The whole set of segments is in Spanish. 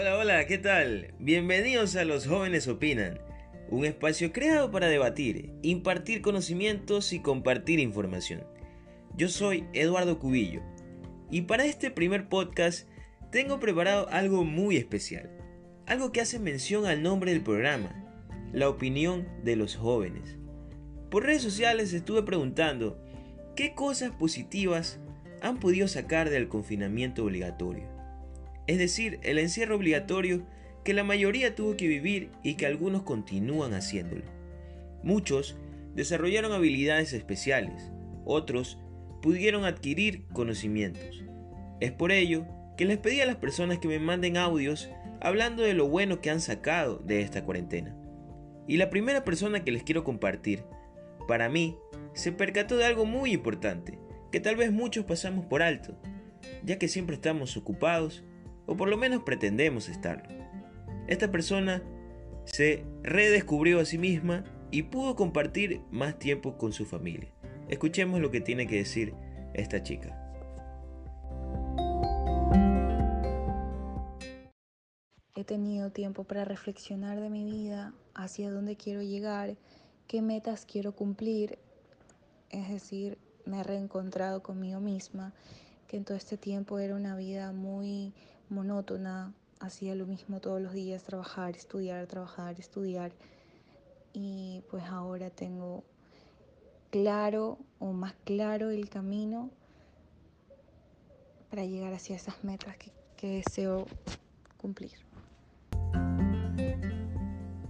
Hola, hola, ¿qué tal? Bienvenidos a Los Jóvenes Opinan, un espacio creado para debatir, impartir conocimientos y compartir información. Yo soy Eduardo Cubillo y para este primer podcast tengo preparado algo muy especial, algo que hace mención al nombre del programa, la opinión de los jóvenes. Por redes sociales estuve preguntando qué cosas positivas han podido sacar del confinamiento obligatorio es decir, el encierro obligatorio que la mayoría tuvo que vivir y que algunos continúan haciéndolo. Muchos desarrollaron habilidades especiales, otros pudieron adquirir conocimientos. Es por ello que les pedí a las personas que me manden audios hablando de lo bueno que han sacado de esta cuarentena. Y la primera persona que les quiero compartir, para mí, se percató de algo muy importante, que tal vez muchos pasamos por alto, ya que siempre estamos ocupados o por lo menos pretendemos estarlo. Esta persona se redescubrió a sí misma y pudo compartir más tiempo con su familia. Escuchemos lo que tiene que decir esta chica. He tenido tiempo para reflexionar de mi vida, hacia dónde quiero llegar, qué metas quiero cumplir. Es decir, me he reencontrado conmigo misma, que en todo este tiempo era una vida muy monótona, hacía lo mismo todos los días, trabajar, estudiar, trabajar, estudiar. Y pues ahora tengo claro o más claro el camino para llegar hacia esas metas que, que deseo cumplir.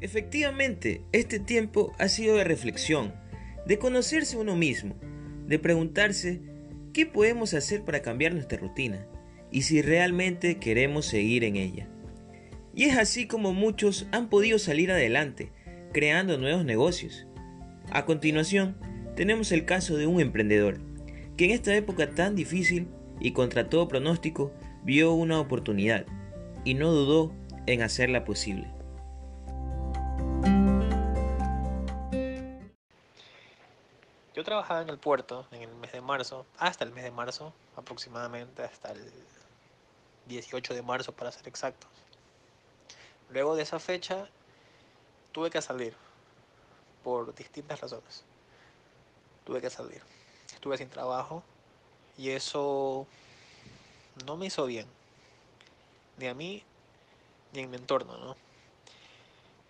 Efectivamente, este tiempo ha sido de reflexión, de conocerse uno mismo, de preguntarse qué podemos hacer para cambiar nuestra rutina y si realmente queremos seguir en ella. Y es así como muchos han podido salir adelante, creando nuevos negocios. A continuación, tenemos el caso de un emprendedor, que en esta época tan difícil y contra todo pronóstico, vio una oportunidad y no dudó en hacerla posible. Yo trabajaba en el puerto en el mes de marzo, hasta el mes de marzo, aproximadamente hasta el 18 de marzo para ser exactos. Luego de esa fecha tuve que salir por distintas razones. Tuve que salir. Estuve sin trabajo y eso no me hizo bien. Ni a mí ni en mi entorno, ¿no?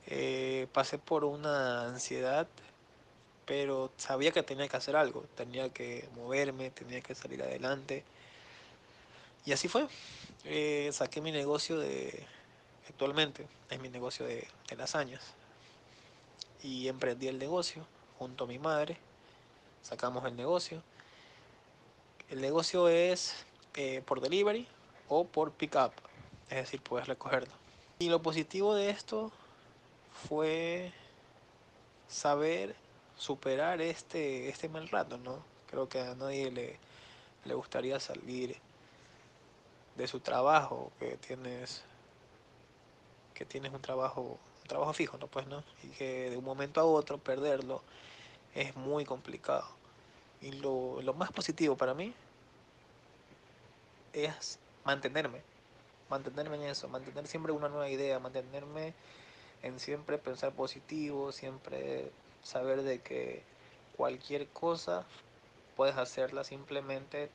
Eh, pasé por una ansiedad, pero sabía que tenía que hacer algo, tenía que moverme, tenía que salir adelante. Y así fue. Eh, saqué mi negocio de, actualmente, es mi negocio de, lasañas. Y emprendí el negocio junto a mi madre. Sacamos el negocio. El negocio es eh, por delivery o por pickup, es decir, puedes recogerlo. Y lo positivo de esto fue saber superar este, este mal rato, ¿no? Creo que a nadie le, le gustaría salir de su trabajo, que tienes que tienes un trabajo un trabajo fijo, no pues no, y que de un momento a otro perderlo es muy complicado. Y lo, lo más positivo para mí es mantenerme, mantenerme en eso, mantener siempre una nueva idea, mantenerme en siempre pensar positivo, siempre saber de que cualquier cosa puedes hacerla simplemente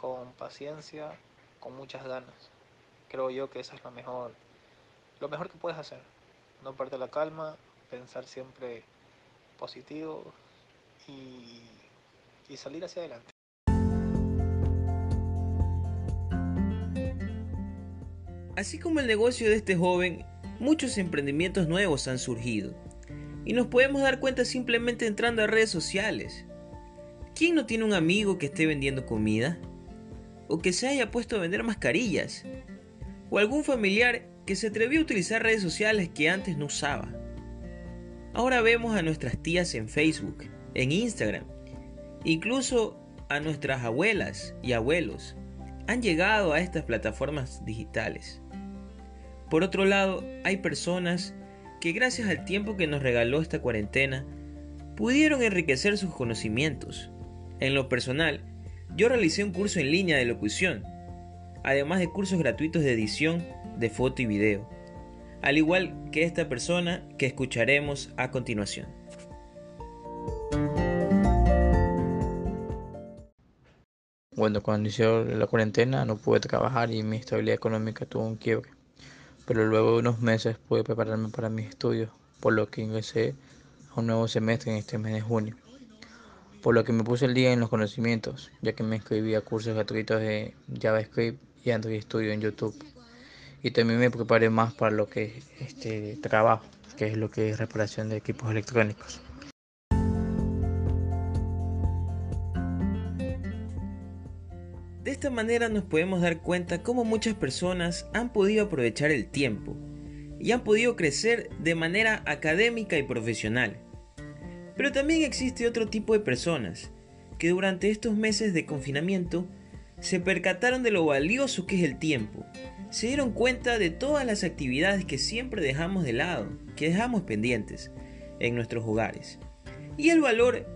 con paciencia, con muchas ganas. Creo yo que eso es lo mejor, lo mejor que puedes hacer. No perder la calma, pensar siempre positivo y, y salir hacia adelante. Así como el negocio de este joven, muchos emprendimientos nuevos han surgido. Y nos podemos dar cuenta simplemente entrando a redes sociales. ¿Quién no tiene un amigo que esté vendiendo comida? o que se haya puesto a vender mascarillas, o algún familiar que se atrevió a utilizar redes sociales que antes no usaba. Ahora vemos a nuestras tías en Facebook, en Instagram, incluso a nuestras abuelas y abuelos han llegado a estas plataformas digitales. Por otro lado, hay personas que gracias al tiempo que nos regaló esta cuarentena, pudieron enriquecer sus conocimientos. En lo personal, yo realicé un curso en línea de locución, además de cursos gratuitos de edición de foto y video, al igual que esta persona que escucharemos a continuación. Bueno, cuando inició la cuarentena no pude trabajar y mi estabilidad económica tuvo un quiebre. Pero luego de unos meses pude prepararme para mis estudios, por lo que ingresé a un nuevo semestre en este mes de junio. Por lo que me puse el día en los conocimientos, ya que me inscribí a cursos gratuitos de JavaScript y Android Studio en YouTube. Y también me preparé más para lo que es este trabajo, que es lo que es reparación de equipos electrónicos. De esta manera nos podemos dar cuenta cómo muchas personas han podido aprovechar el tiempo y han podido crecer de manera académica y profesional. Pero también existe otro tipo de personas que durante estos meses de confinamiento se percataron de lo valioso que es el tiempo, se dieron cuenta de todas las actividades que siempre dejamos de lado, que dejamos pendientes en nuestros hogares, y el valor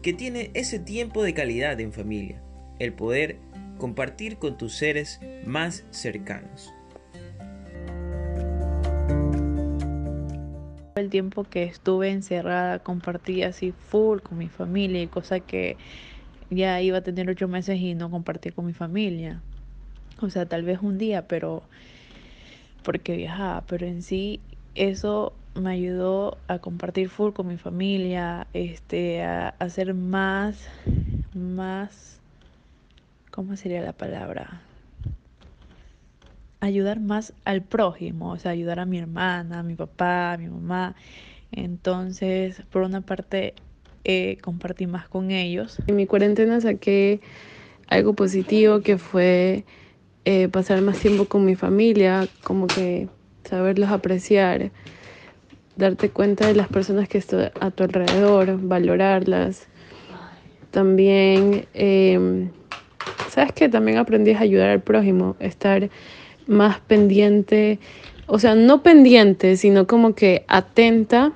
que tiene ese tiempo de calidad en familia, el poder compartir con tus seres más cercanos. El tiempo que estuve encerrada compartí así full con mi familia y cosa que ya iba a tener ocho meses y no compartí con mi familia. O sea, tal vez un día, pero porque viajaba, pero en sí eso me ayudó a compartir full con mi familia, este, a hacer más, más ¿cómo sería la palabra? Ayudar más al prójimo, o sea, ayudar a mi hermana, a mi papá, a mi mamá. Entonces, por una parte, eh, compartí más con ellos. En mi cuarentena saqué algo positivo que fue eh, pasar más tiempo con mi familia, como que saberlos apreciar, darte cuenta de las personas que están a tu alrededor, valorarlas. También eh, ¿Sabes que También aprendí a ayudar al prójimo, estar más pendiente, o sea, no pendiente, sino como que atenta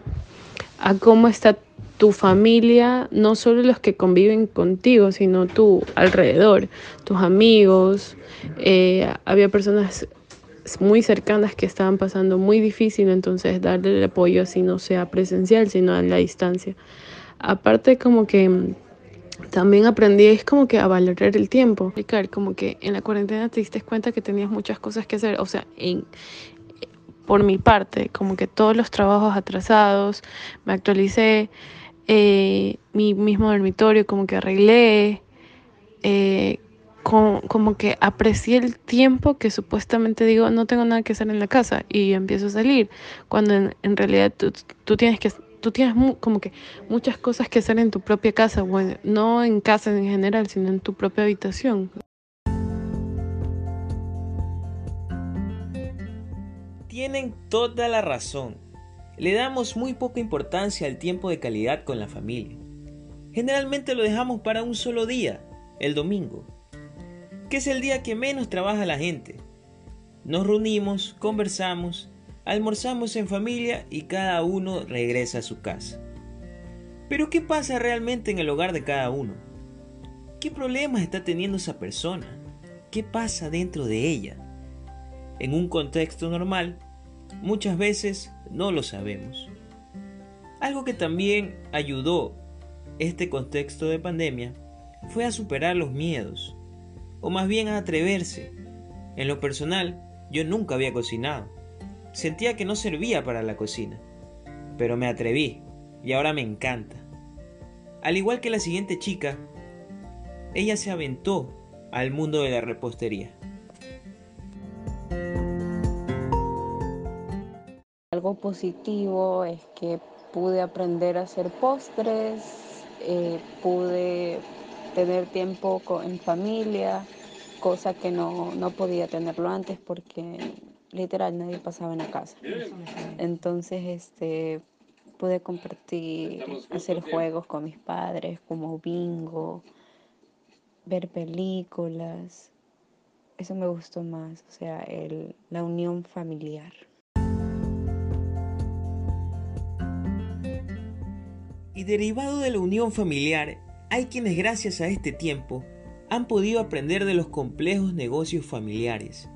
a cómo está tu familia, no solo los que conviven contigo, sino tu alrededor, tus amigos. Eh, había personas muy cercanas que estaban pasando muy difícil, entonces darle el apoyo así no sea presencial, sino a la distancia. Aparte como que también aprendí es como que a valorar el tiempo. Como que en la cuarentena te diste cuenta que tenías muchas cosas que hacer. O sea, en, por mi parte, como que todos los trabajos atrasados, me actualicé, eh, mi mismo dormitorio como que arreglé, eh, como, que aprecié el tiempo que supuestamente digo, no tengo nada que hacer en la casa y empiezo a salir, cuando en, realidad tú, tú tienes que tú tienes como que muchas cosas que hacer en tu propia casa, bueno, no en casa en general, sino en tu propia habitación. Tienen toda la razón. Le damos muy poca importancia al tiempo de calidad con la familia. Generalmente lo dejamos para un solo día, el domingo, que es el día que menos trabaja la gente. Nos reunimos, conversamos, almorzamos en familia y cada uno regresa a su casa. Pero ¿qué pasa realmente en el hogar de cada uno? ¿Qué problemas está teniendo esa persona? ¿Qué pasa dentro de ella? En un contexto normal, muchas veces no lo sabemos. Algo que también ayudó este contexto de pandemia fue a superar los miedos, o más bien a atreverse. En lo personal, yo nunca había cocinado Sentía que no servía para la cocina, pero me atreví y ahora me encanta. Al igual que la siguiente chica, ella se aventó al mundo de la repostería. Algo positivo es que pude aprender a hacer postres, eh, pude tener tiempo en familia, cosa que no, no podía tenerlo antes porque literal nadie pasaba en la casa. Entonces, este, pude compartir, hacer juegos con mis padres, como bingo, ver películas. Eso me gustó más, o sea, el, la unión familiar. Y derivado de la unión familiar, hay quienes gracias a este tiempo han podido aprender de los complejos negocios familiares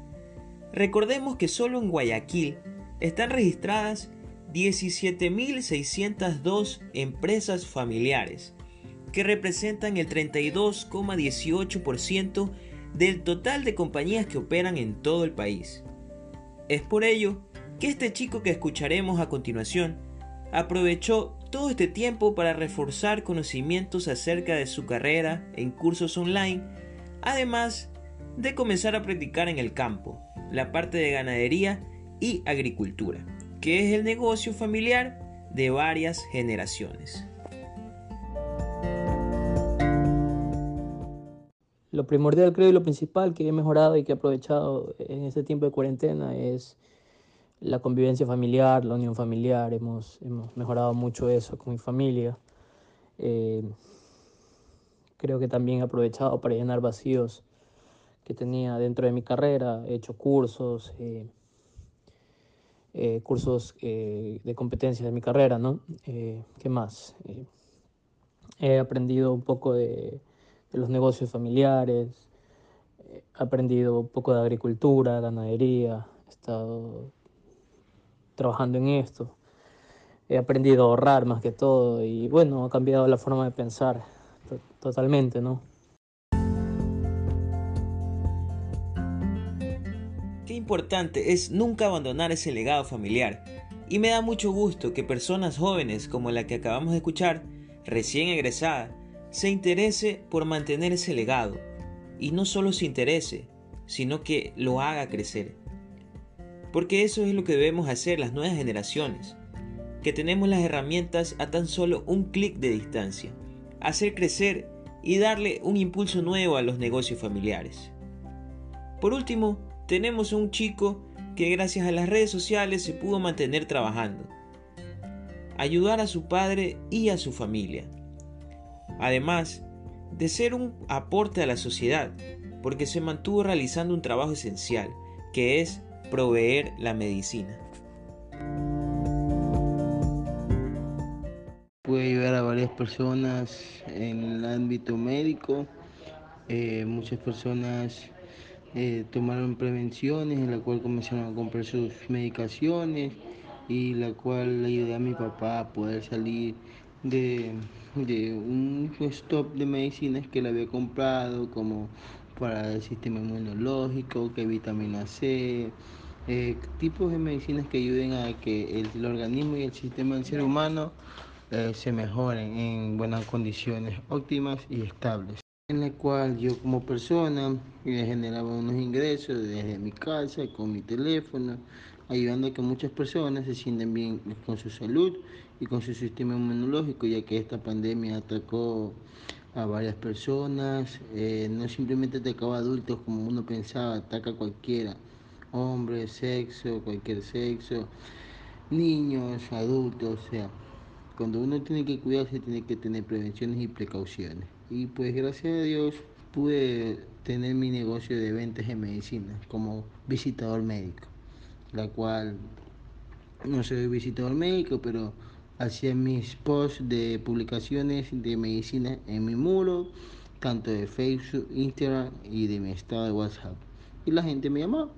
Recordemos que solo en Guayaquil están registradas 17.602 empresas familiares, que representan el 32,18% del total de compañías que operan en todo el país. Es por ello que este chico que escucharemos a continuación aprovechó todo este tiempo para reforzar conocimientos acerca de su carrera en cursos online, además de comenzar a practicar en el campo, la parte de ganadería y agricultura, que es el negocio familiar de varias generaciones. Lo primordial, creo, y lo principal que he mejorado y que he aprovechado en este tiempo de cuarentena es la convivencia familiar, la unión familiar. Hemos, hemos mejorado mucho eso con mi familia. Eh, creo que también he aprovechado para llenar vacíos que tenía dentro de mi carrera. He hecho cursos, eh, eh, cursos de competencias de mi carrera, ¿no? ¿Qué más? he aprendido un poco de los negocios familiares, he aprendido un poco de agricultura, ganadería, he estado trabajando en esto, he aprendido a ahorrar más que todo y bueno, ha cambiado la forma de pensar totalmente, ¿no? Importante es nunca abandonar ese legado familiar. Y me da mucho gusto que personas jóvenes como la que acabamos de escuchar, recién egresada, se interese por mantener ese legado. Y no solo se interese, sino que lo haga crecer. Porque eso es lo que debemos hacer las nuevas generaciones, que tenemos las herramientas a tan solo un clic de distancia, hacer crecer y darle un impulso nuevo a los negocios familiares. Por último, tenemos un chico que gracias a las redes sociales se pudo mantener trabajando, ayudar a su padre y a su familia además de ser un aporte a la sociedad, porque se mantuvo realizando un trabajo esencial, que es proveer la medicina. Puede ayudar a varias personas en el ámbito médico. Eh, muchas personas eh, tomaron prevenciones en la cual comenzaron a comprar sus medicaciones y la cual le ayudé a mi papá a poder salir de, un stop de medicinas que le había comprado, como para el sistema inmunológico, que vitamina C, eh, tipos de medicinas que ayuden a que el, organismo y el sistema del ser humano eh, se mejoren en buenas condiciones óptimas y estables. En la cual yo como persona generaba unos ingresos desde mi casa, con mi teléfono, ayudando a que muchas personas se sienten bien con su salud y con su sistema inmunológico, ya que esta pandemia atacó a varias personas, eh, no simplemente atacaba a adultos como uno pensaba, ataca a cualquiera, hombre, sexo, cualquier sexo, niños, adultos, o sea, cuando uno tiene que cuidarse tiene que tener prevenciones y precauciones. Y pues gracias a Dios pude tener mi negocio de ventas de medicina como visitador médico la cual no soy visitador médico, pero hacía mis posts de publicaciones de medicina en mi muro, tanto de Facebook, Instagram y de mi estado de WhatsApp. Y la gente me llamaba.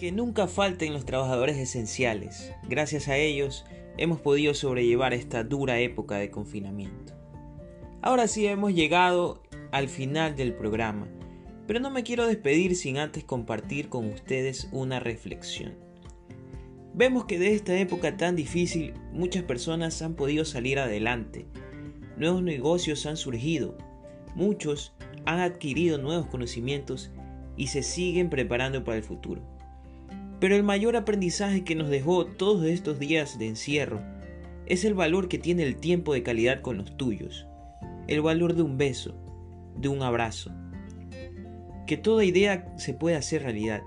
Que nunca falten los trabajadores esenciales. Gracias a ellos hemos podido sobrellevar esta dura época de confinamiento. Ahora sí hemos llegado al final del programa, pero no me quiero despedir sin antes compartir con ustedes una reflexión. Vemos que de esta época tan difícil muchas personas han podido salir adelante, nuevos negocios han surgido, muchos han adquirido nuevos conocimientos y se siguen preparando para el futuro. Pero el mayor aprendizaje que nos dejó todos estos días de encierro es el valor que tiene el tiempo de calidad con los tuyos, el valor de un beso, de un abrazo. Que toda idea se puede hacer realidad.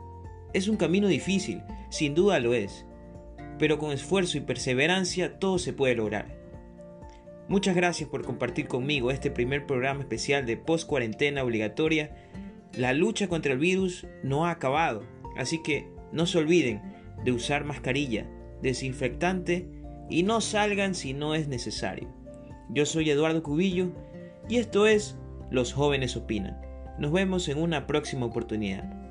Es un camino difícil, sin duda lo es, pero con esfuerzo y perseverancia todo se puede lograr. Muchas gracias por compartir conmigo este primer programa especial de post cuarentena obligatoria. La lucha contra el virus no ha acabado, así que no se olviden de usar mascarilla, desinfectante y no salgan si no es necesario. Yo soy Eduardo Cubillo y esto es Los jóvenes opinan. Nos vemos en una próxima oportunidad.